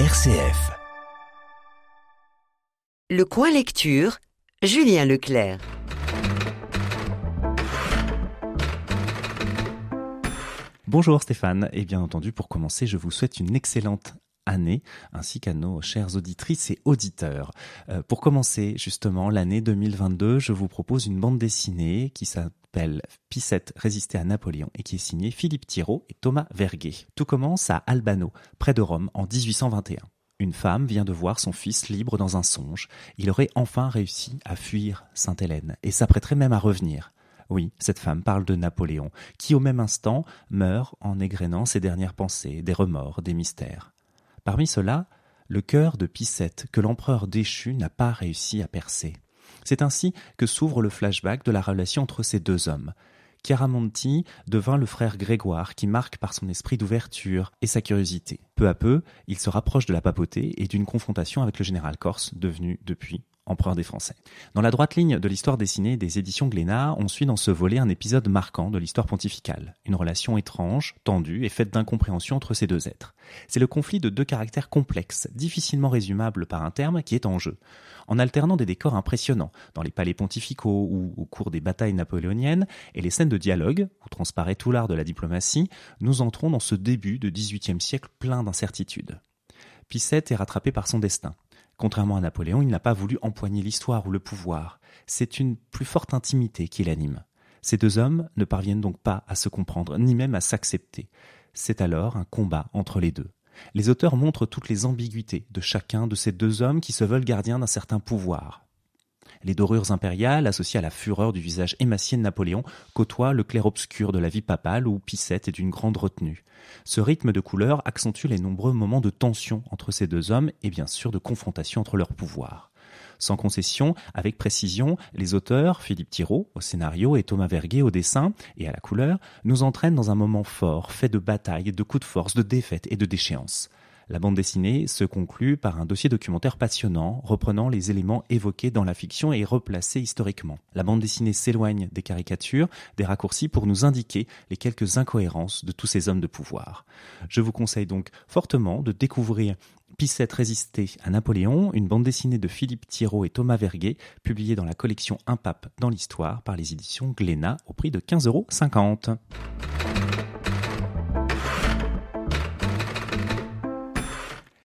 RCF. Le coin lecture, Julien Leclerc. Bonjour Stéphane, et bien entendu pour commencer je vous souhaite une excellente année, ainsi qu'à nos chères auditrices et auditeurs. Euh, pour commencer justement l'année 2022, je vous propose une bande dessinée qui s'appelle Pissette résister à Napoléon et qui est signée Philippe Thiraud et Thomas Verguet. Tout commence à Albano, près de Rome, en 1821. Une femme vient de voir son fils libre dans un songe. Il aurait enfin réussi à fuir Sainte-Hélène et s'apprêterait même à revenir. Oui, cette femme parle de Napoléon, qui au même instant meurt en égrénant ses dernières pensées, des remords, des mystères. Parmi ceux-là, le cœur de Pissette que l'empereur déchu n'a pas réussi à percer. C'est ainsi que s'ouvre le flashback de la relation entre ces deux hommes. Chiaramonti devint le frère Grégoire qui marque par son esprit d'ouverture et sa curiosité. Peu à peu, il se rapproche de la papauté et d'une confrontation avec le général corse, devenu depuis empereur des Français. Dans la droite ligne de l'histoire dessinée des éditions Glénat, on suit dans ce volet un épisode marquant de l'histoire pontificale, une relation étrange, tendue et faite d'incompréhension entre ces deux êtres. C'est le conflit de deux caractères complexes, difficilement résumables par un terme, qui est en jeu. En alternant des décors impressionnants, dans les palais pontificaux ou au cours des batailles napoléoniennes, et les scènes de dialogue, où transparaît tout l'art de la diplomatie, nous entrons dans ce début de XVIIIe siècle plein d'incertitudes. Pissette est rattrapé par son destin. Contrairement à Napoléon, il n'a pas voulu empoigner l'histoire ou le pouvoir. C'est une plus forte intimité qui l'anime. Ces deux hommes ne parviennent donc pas à se comprendre, ni même à s'accepter. C'est alors un combat entre les deux. Les auteurs montrent toutes les ambiguïtés de chacun de ces deux hommes qui se veulent gardiens d'un certain pouvoir. Les dorures impériales, associées à la fureur du visage émacié de Napoléon, côtoient le clair-obscur de la vie papale où Pissette est d'une grande retenue. Ce rythme de couleurs accentue les nombreux moments de tension entre ces deux hommes et bien sûr de confrontation entre leurs pouvoirs. Sans concession, avec précision, les auteurs, Philippe Thiraud au scénario et Thomas Verguet au dessin et à la couleur, nous entraînent dans un moment fort, fait de batailles, de coups de force, de défaites et de déchéances. La bande dessinée se conclut par un dossier documentaire passionnant, reprenant les éléments évoqués dans la fiction et replacés historiquement. La bande dessinée s'éloigne des caricatures, des raccourcis pour nous indiquer les quelques incohérences de tous ces hommes de pouvoir. Je vous conseille donc fortement de découvrir Pissette résisté à Napoléon, une bande dessinée de Philippe Thiraud et Thomas Verguet, publiée dans la collection Un pape dans l'histoire par les éditions Glénat au prix de 15,50 euros.